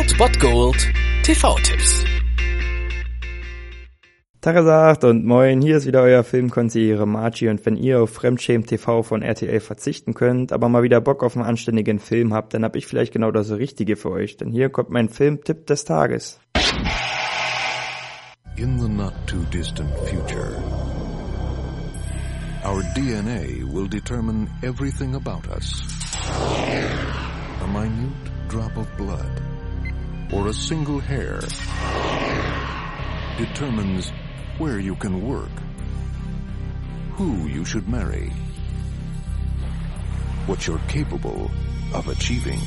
Old Gold TV-Tipps. Tagesacht und moin, hier ist wieder euer Filmkonsigliere Margie und wenn ihr auf Fremdschämen TV von RTL verzichten könnt, aber mal wieder Bock auf einen anständigen Film habt, dann hab ich vielleicht genau das Richtige für euch, denn hier kommt mein Filmtipp des Tages. In the not too distant future, our DNA will determine everything about us. A minute drop of blood or a single hair determines where you can work, who you should marry, what you're capable of achieving.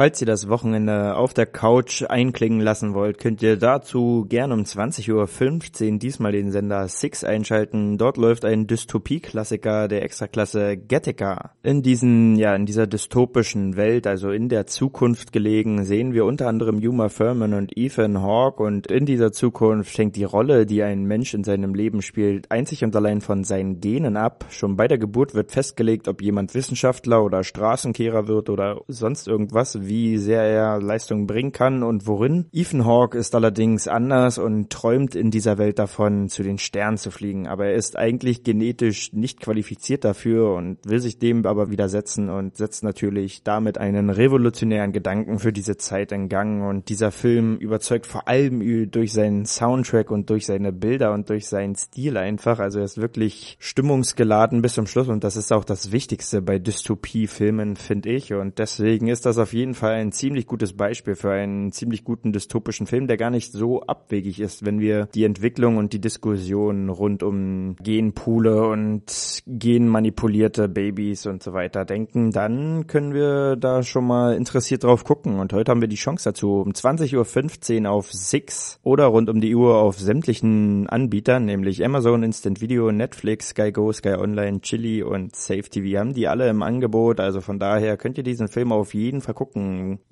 Falls ihr das Wochenende auf der Couch einklingen lassen wollt, könnt ihr dazu gerne um 20.15 Uhr diesmal den Sender Six einschalten. Dort läuft ein Dystopie-Klassiker der Extraklasse Gattaca. In diesen, ja, in dieser dystopischen Welt, also in der Zukunft gelegen, sehen wir unter anderem Yuma Furman und Ethan Hawke und in dieser Zukunft hängt die Rolle, die ein Mensch in seinem Leben spielt, einzig und allein von seinen Genen ab. Schon bei der Geburt wird festgelegt, ob jemand Wissenschaftler oder Straßenkehrer wird oder sonst irgendwas wie sehr er Leistung bringen kann und worin. Ethan Hawke ist allerdings anders und träumt in dieser Welt davon, zu den Sternen zu fliegen. Aber er ist eigentlich genetisch nicht qualifiziert dafür und will sich dem aber widersetzen und setzt natürlich damit einen revolutionären Gedanken für diese Zeit in Gang. Und dieser Film überzeugt vor allem durch seinen Soundtrack und durch seine Bilder und durch seinen Stil einfach. Also er ist wirklich stimmungsgeladen bis zum Schluss und das ist auch das Wichtigste bei Dystopie-Filmen, finde ich. Und deswegen ist das auf jeden Fall ein ziemlich gutes Beispiel für einen ziemlich guten dystopischen Film, der gar nicht so abwegig ist, wenn wir die Entwicklung und die Diskussion rund um Genpoole und genmanipulierte Babys und so weiter denken, dann können wir da schon mal interessiert drauf gucken. Und heute haben wir die Chance dazu um 20.15 Uhr auf Six oder rund um die Uhr auf sämtlichen Anbietern, nämlich Amazon Instant Video, Netflix, Sky Go, Sky Online, Chili und Safe TV haben die alle im Angebot. Also von daher könnt ihr diesen Film auf jeden Fall gucken.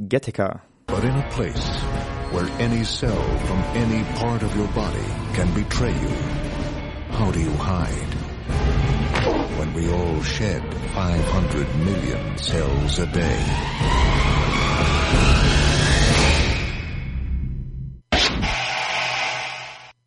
Gattaca. But in a place where any cell from any part of your body can betray you, how do you hide? When we all shed 500 million cells a day.